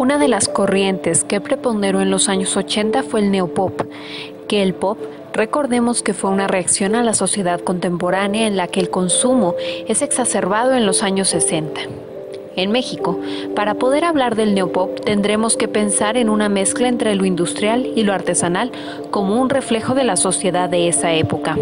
Una de las corrientes que preponderó en los años 80 fue el neopop, que el pop Recordemos que fue una reacción a la sociedad contemporánea en la que el consumo es exacerbado en los años 60. En México, para poder hablar del neopop tendremos que pensar en una mezcla entre lo industrial y lo artesanal como un reflejo de la sociedad de esa época.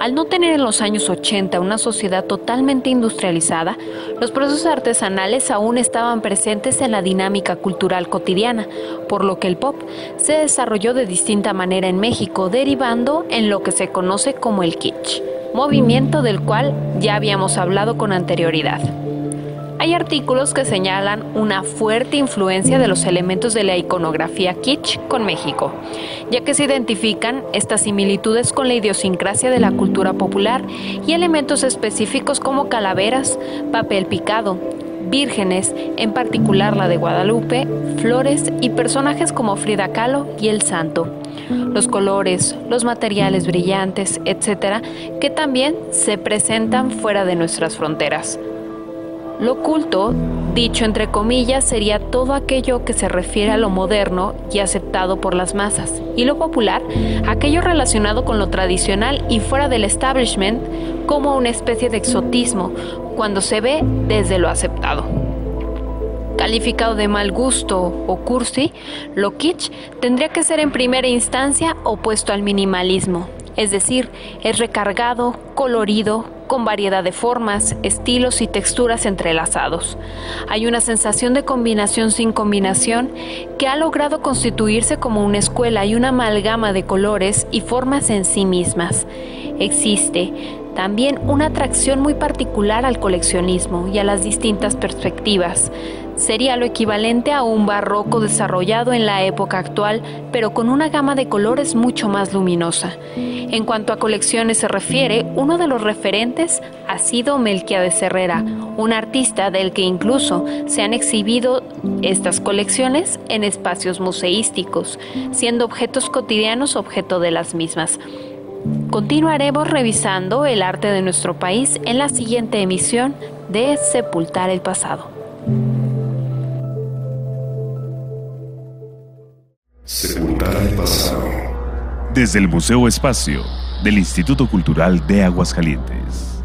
Al no tener en los años 80 una sociedad totalmente industrializada, los procesos artesanales aún estaban presentes en la dinámica cultural cotidiana, por lo que el pop se desarrolló de distinta manera en México, derivando en lo que se conoce como el kitsch, movimiento del cual ya habíamos hablado con anterioridad. Hay artículos que señalan una fuerte influencia de los elementos de la iconografía kitsch con México, ya que se identifican estas similitudes con la idiosincrasia de la cultura popular y elementos específicos como calaveras, papel picado, vírgenes, en particular la de Guadalupe, flores y personajes como Frida Kahlo y el Santo. Los colores, los materiales brillantes, etcétera, que también se presentan fuera de nuestras fronteras. Lo oculto, dicho entre comillas, sería todo aquello que se refiere a lo moderno y aceptado por las masas, y lo popular, aquello relacionado con lo tradicional y fuera del establishment como una especie de exotismo, cuando se ve desde lo aceptado. Calificado de mal gusto o cursi, lo kitsch tendría que ser en primera instancia opuesto al minimalismo, es decir, es recargado, colorido, con variedad de formas, estilos y texturas entrelazados. Hay una sensación de combinación sin combinación que ha logrado constituirse como una escuela y una amalgama de colores y formas en sí mismas. Existe también una atracción muy particular al coleccionismo y a las distintas perspectivas. Sería lo equivalente a un barroco desarrollado en la época actual, pero con una gama de colores mucho más luminosa. En cuanto a colecciones se refiere, uno de los referentes ha sido Melquiades Herrera, un artista del que incluso se han exhibido estas colecciones en espacios museísticos, siendo objetos cotidianos objeto de las mismas. Continuaremos revisando el arte de nuestro país en la siguiente emisión de Sepultar el Pasado. Sepultar el pasado. Desde el Museo Espacio del Instituto Cultural de Aguascalientes.